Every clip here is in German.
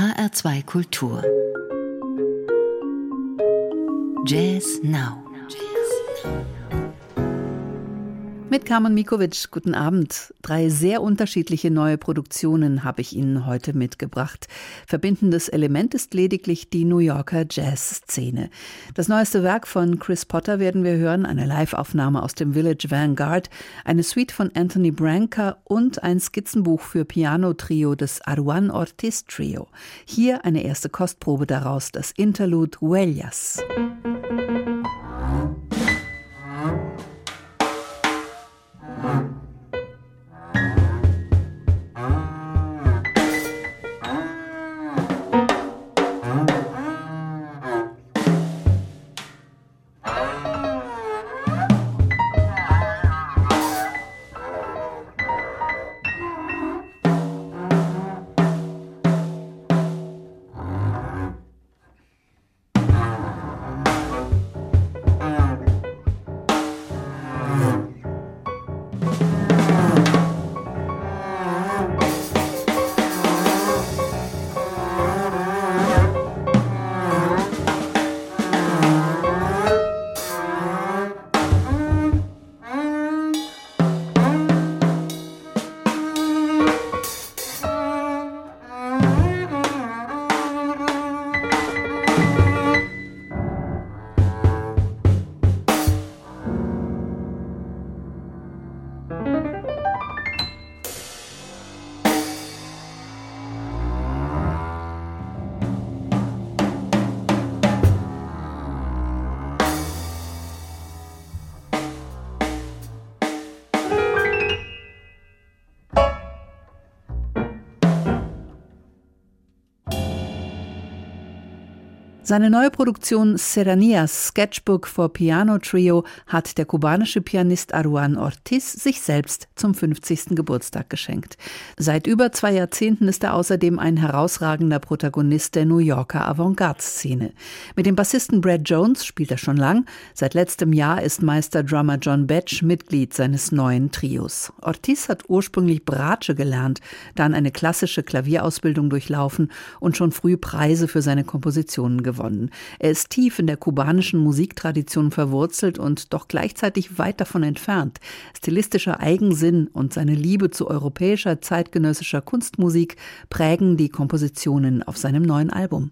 HR2 Kultur. Jazz Now. Mit Carmen Mikovic, guten Abend. Drei sehr unterschiedliche neue Produktionen habe ich Ihnen heute mitgebracht. Verbindendes Element ist lediglich die New Yorker Jazzszene. Das neueste Werk von Chris Potter werden wir hören, eine Liveaufnahme aus dem Village Vanguard, eine Suite von Anthony Branca und ein Skizzenbuch für Piano-Trio des Aruan Ortiz Trio. Hier eine erste Kostprobe daraus, das Interlude Huellas. Seine neue Produktion Serranias Sketchbook for Piano Trio hat der kubanische Pianist Aruan Ortiz sich selbst zum 50. Geburtstag geschenkt. Seit über zwei Jahrzehnten ist er außerdem ein herausragender Protagonist der New Yorker Avantgarde-Szene. Mit dem Bassisten Brad Jones spielt er schon lang. Seit letztem Jahr ist Meister-Drummer John Batch Mitglied seines neuen Trios. Ortiz hat ursprünglich Bratsche gelernt, dann eine klassische Klavierausbildung durchlaufen und schon früh Preise für seine Kompositionen gewonnen gewonnen. Er ist tief in der kubanischen Musiktradition verwurzelt und doch gleichzeitig weit davon entfernt. Stilistischer Eigensinn und seine Liebe zu europäischer zeitgenössischer Kunstmusik prägen die Kompositionen auf seinem neuen Album.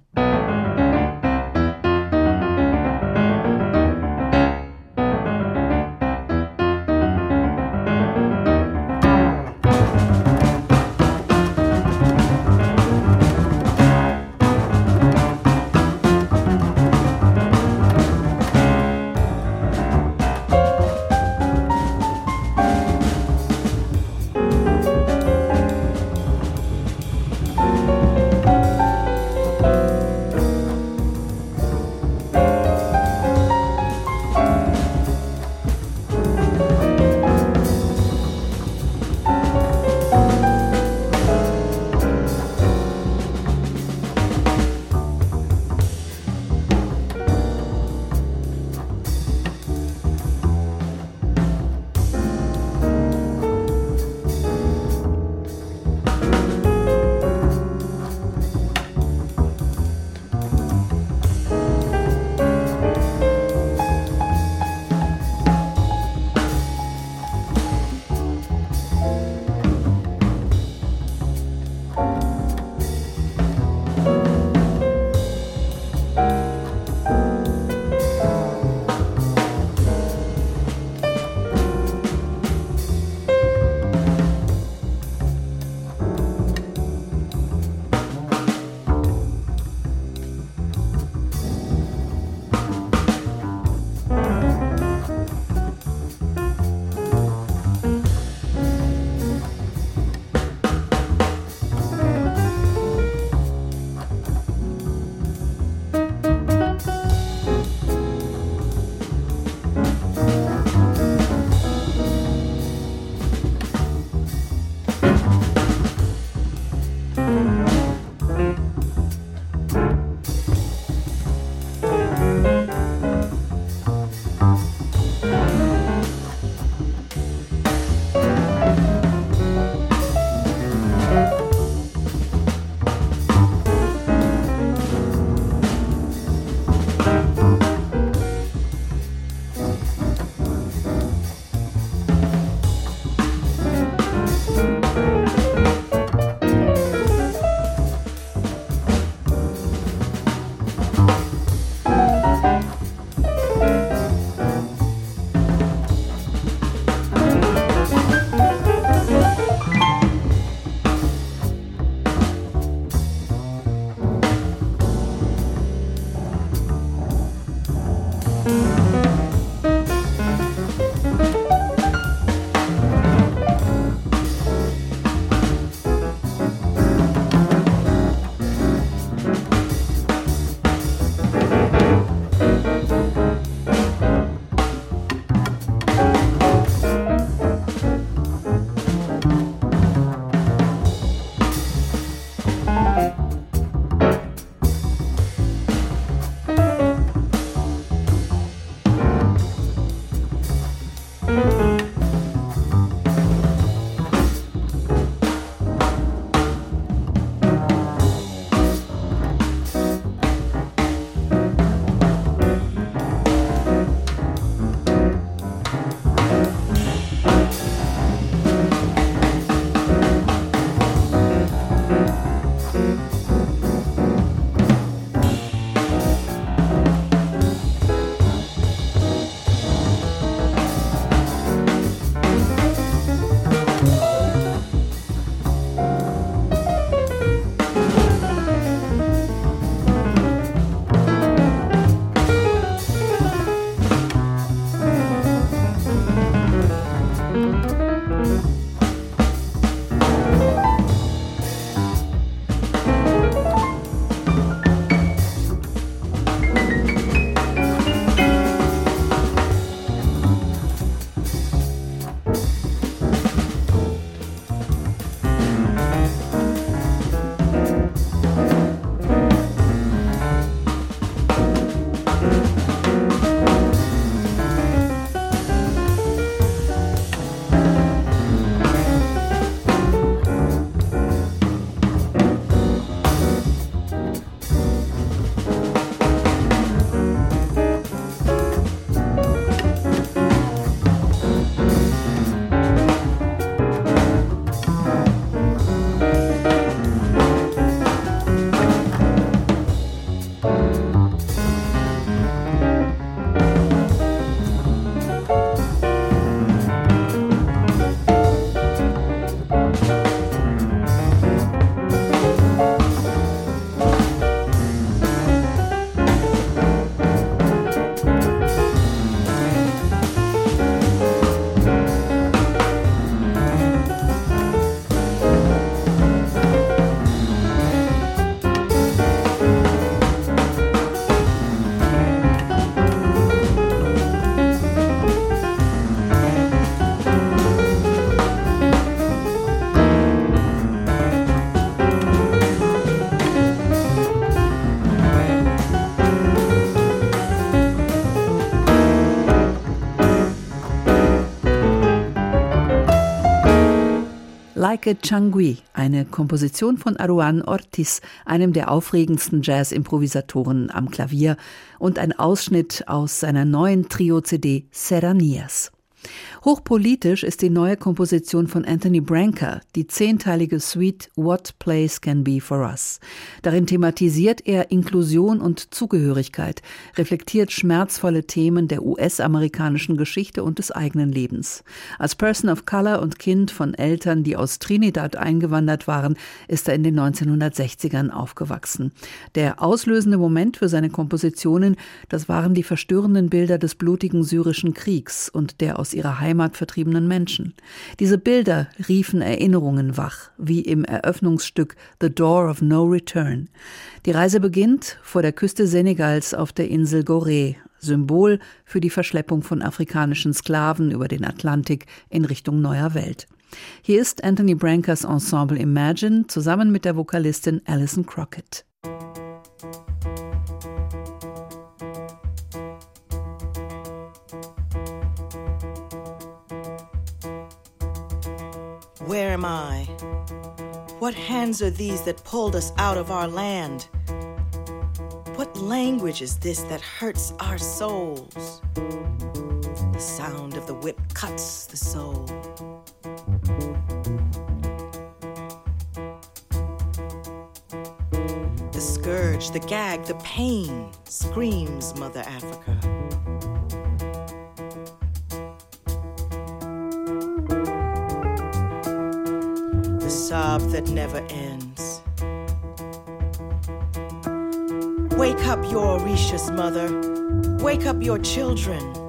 Parque Changui, eine Komposition von Aruan Ortiz, einem der aufregendsten Jazz-Improvisatoren am Klavier, und ein Ausschnitt aus seiner neuen Trio-CD Serranias. Hochpolitisch ist die neue Komposition von Anthony Branca, die zehnteilige Suite What Place Can Be for Us. Darin thematisiert er Inklusion und Zugehörigkeit, reflektiert schmerzvolle Themen der US-amerikanischen Geschichte und des eigenen Lebens. Als Person of Color und Kind von Eltern, die aus Trinidad eingewandert waren, ist er in den 1960ern aufgewachsen. Der auslösende Moment für seine Kompositionen, das waren die verstörenden Bilder des blutigen syrischen Kriegs und der aus ihrer Heimat vertriebenen Menschen. Diese Bilder riefen Erinnerungen wach, wie im Eröffnungsstück The Door of No Return. Die Reise beginnt vor der Küste Senegals auf der Insel Gorée, Symbol für die Verschleppung von afrikanischen Sklaven über den Atlantik in Richtung neuer Welt. Hier ist Anthony Brancas Ensemble Imagine zusammen mit der Vokalistin Alison Crockett. Am I? What hands are these that pulled us out of our land? What language is this that hurts our souls? The sound of the whip cuts the soul. The scourge, the gag, the pain screams Mother Africa. Sob that never ends. Wake up your Orishas mother. Wake up your children.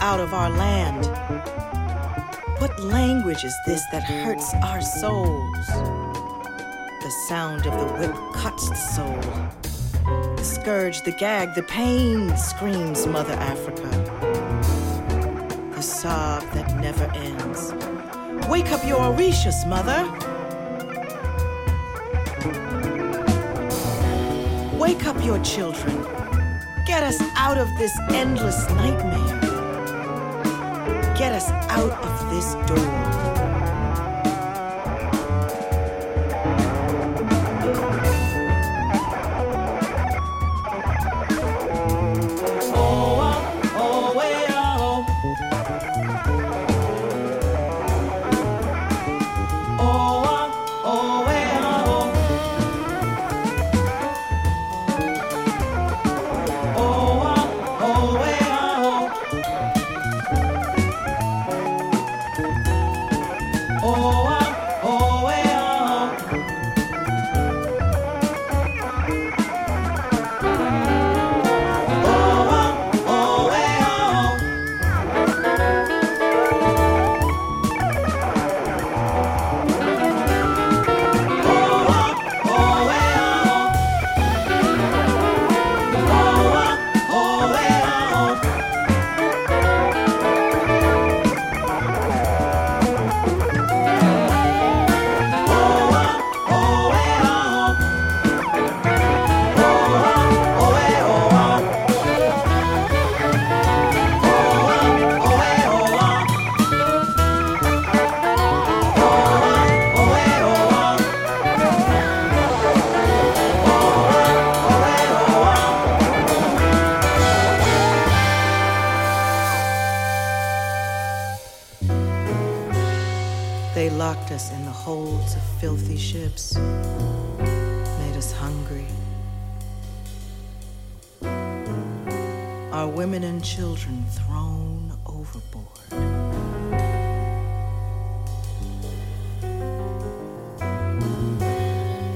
Out of our land? What language is this that hurts our souls? The sound of the whip cuts the soul. The scourge, the gag, the pain screams Mother Africa. The sob that never ends. Wake up your Orishas, Mother. Wake up your children. Get us out of this endless nightmare. Us out of this door. Us in the holds of filthy ships, made us hungry. Our women and children thrown overboard.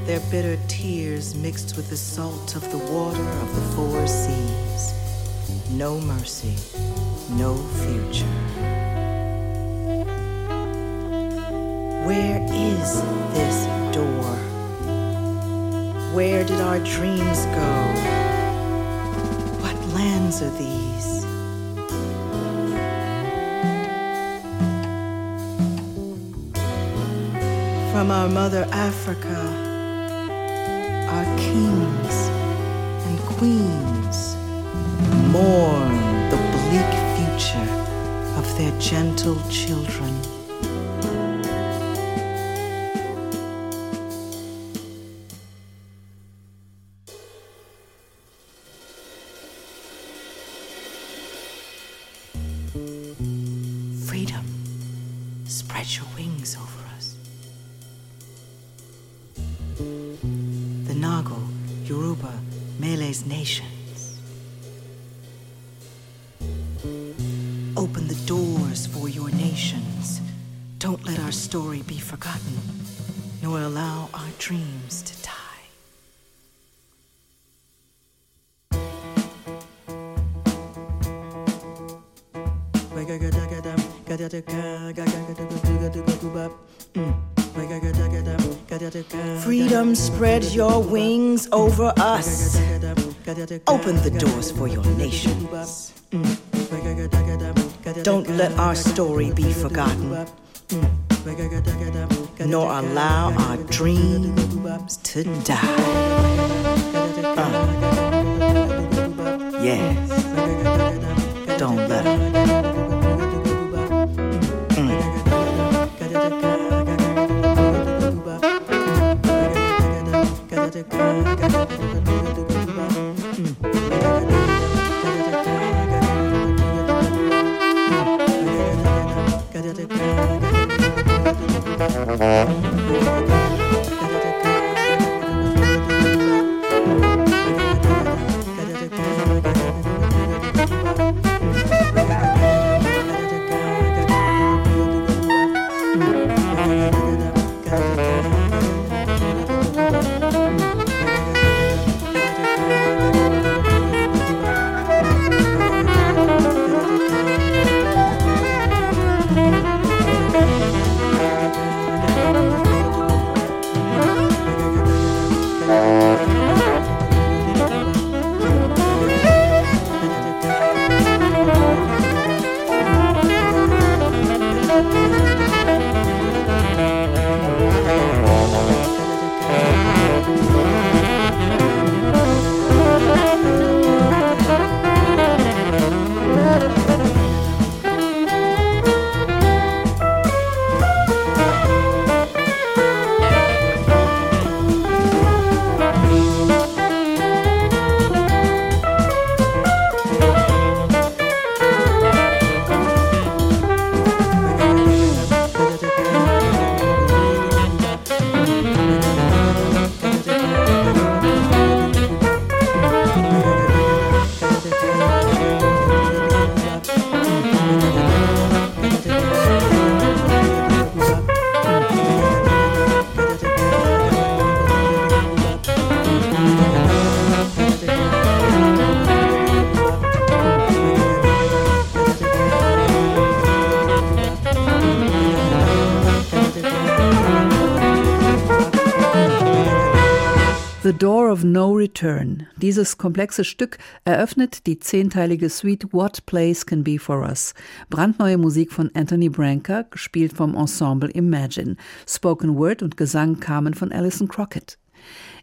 Their bitter tears mixed with the salt of the water of the four seas. No mercy, no future. Where is this door? Where did our dreams go? What lands are these? From our mother Africa, our kings and queens mourn the bleak future of their gentle children. Freedom, spread your wings over us. Open the doors for your nations. Don't let our story be forgotten, nor allow our dreams to die. Uh. Yes, don't let The Return. Dieses komplexe Stück eröffnet die zehnteilige Suite What Place Can Be For Us. Brandneue Musik von Anthony Branca, gespielt vom Ensemble Imagine. Spoken Word und Gesang kamen von Alison Crockett.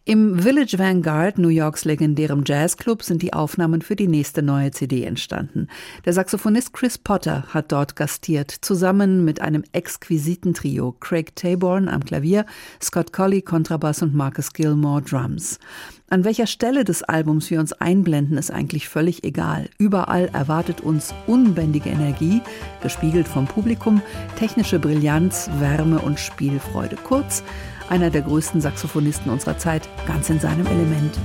Im Village Vanguard, New Yorks legendärem Jazzclub, sind die Aufnahmen für die nächste neue CD entstanden. Der Saxophonist Chris Potter hat dort gastiert, zusammen mit einem exquisiten Trio. Craig Taborn am Klavier, Scott Colley Kontrabass und Marcus Gilmore Drums. An welcher Stelle des Albums wir uns einblenden, ist eigentlich völlig egal. Überall erwartet uns unbändige Energie, gespiegelt vom Publikum, technische Brillanz, Wärme und Spielfreude. Kurz, einer der größten Saxophonisten unserer Zeit, ganz in seinem Element.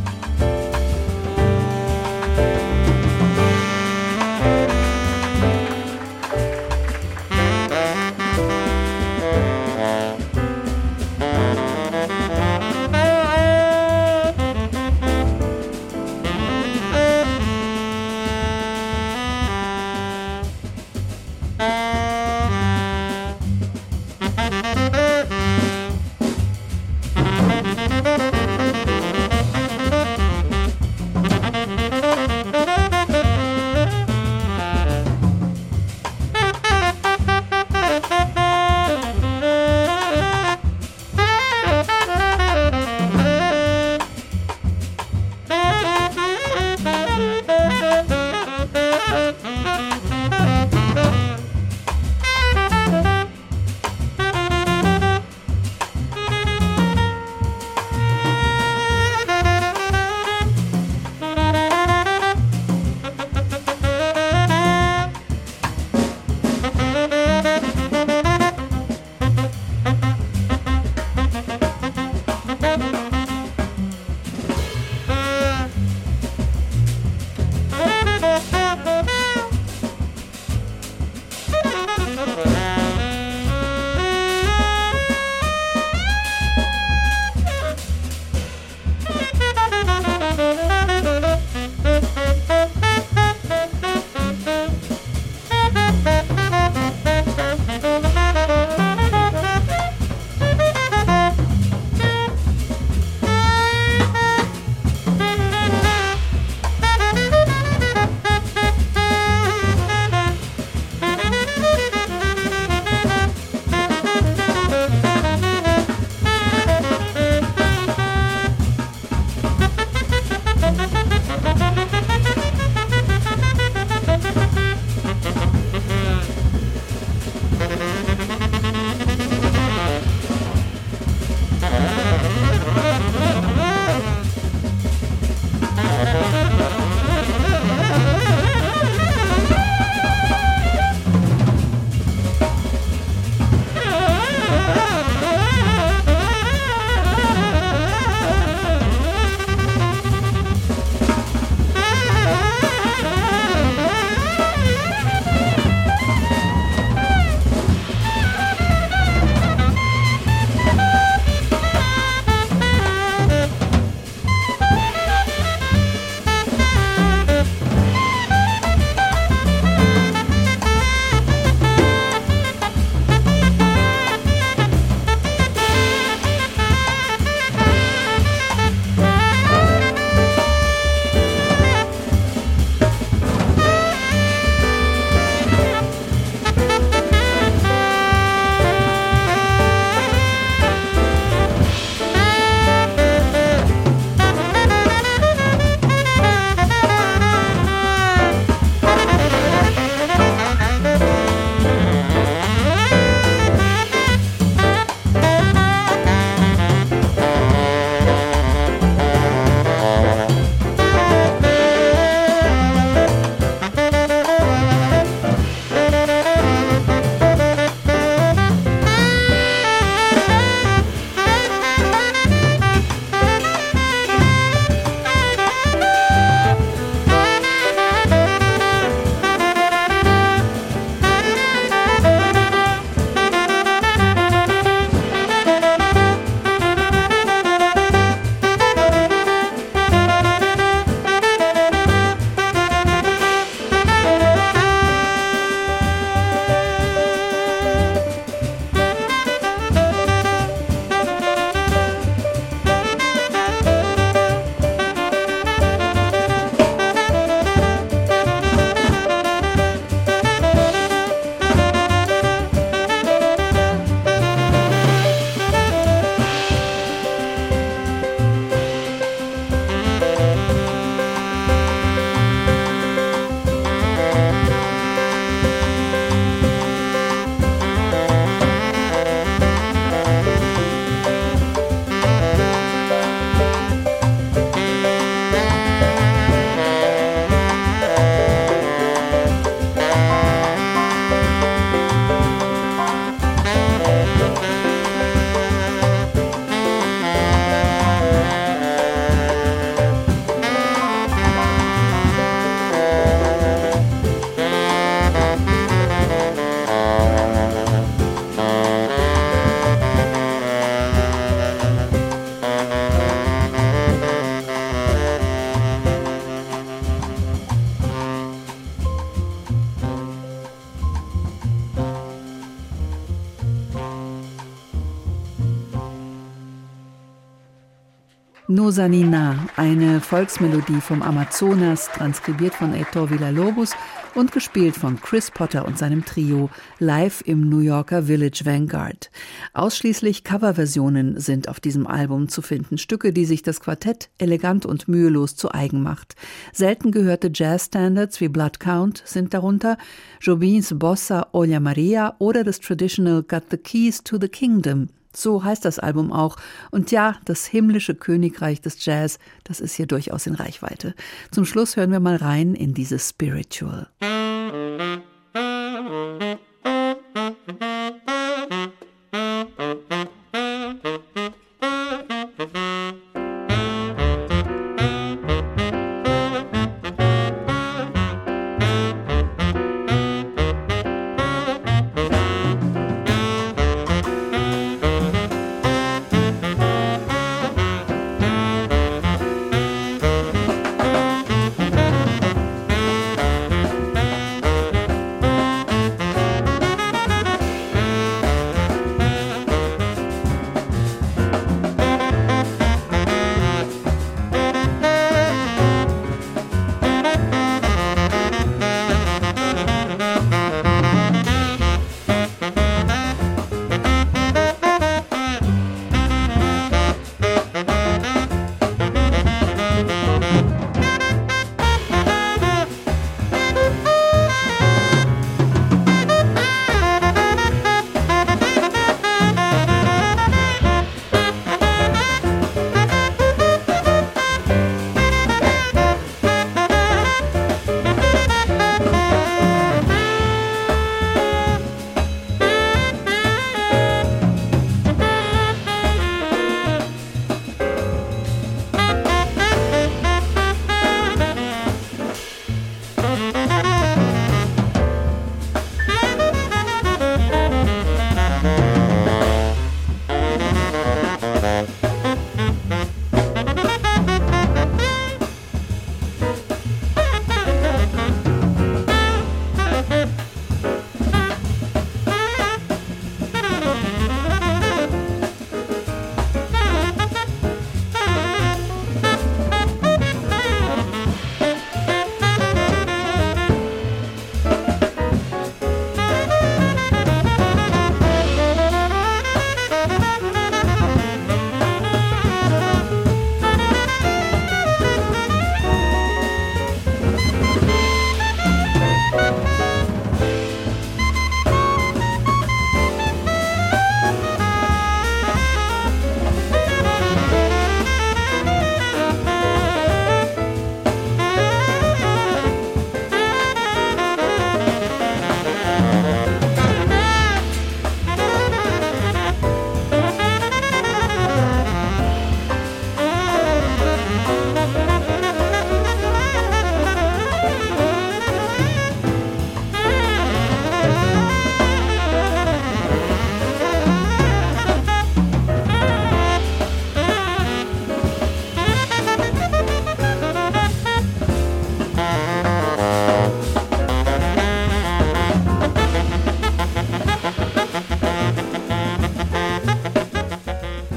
Nosanina, eine Volksmelodie vom Amazonas, transkribiert von Heitor Villa-Lobos und gespielt von Chris Potter und seinem Trio live im New Yorker Village Vanguard. Ausschließlich Coverversionen sind auf diesem Album zu finden, Stücke, die sich das Quartett elegant und mühelos zu eigen macht. Selten gehörte Jazz-Standards wie Blood Count sind darunter, Jobins Bossa Olia Maria oder das Traditional Got the Keys to the Kingdom so heißt das Album auch. Und ja, das himmlische Königreich des Jazz, das ist hier durchaus in Reichweite. Zum Schluss hören wir mal rein in dieses Spiritual.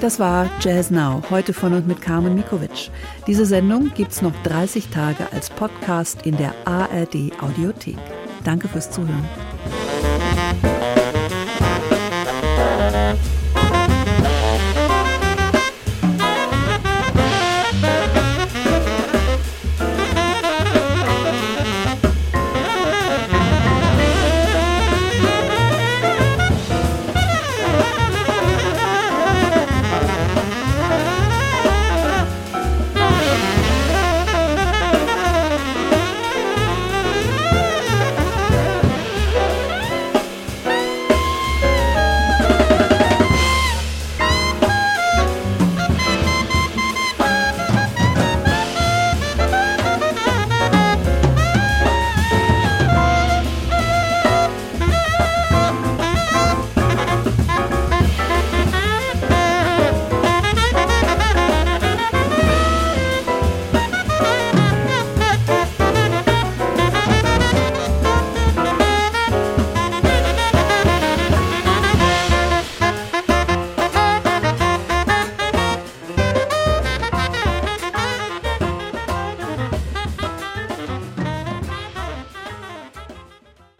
Das war Jazz Now, heute von und mit Carmen Mikovic. Diese Sendung gibt's noch 30 Tage als Podcast in der ARD Audiothek. Danke fürs Zuhören.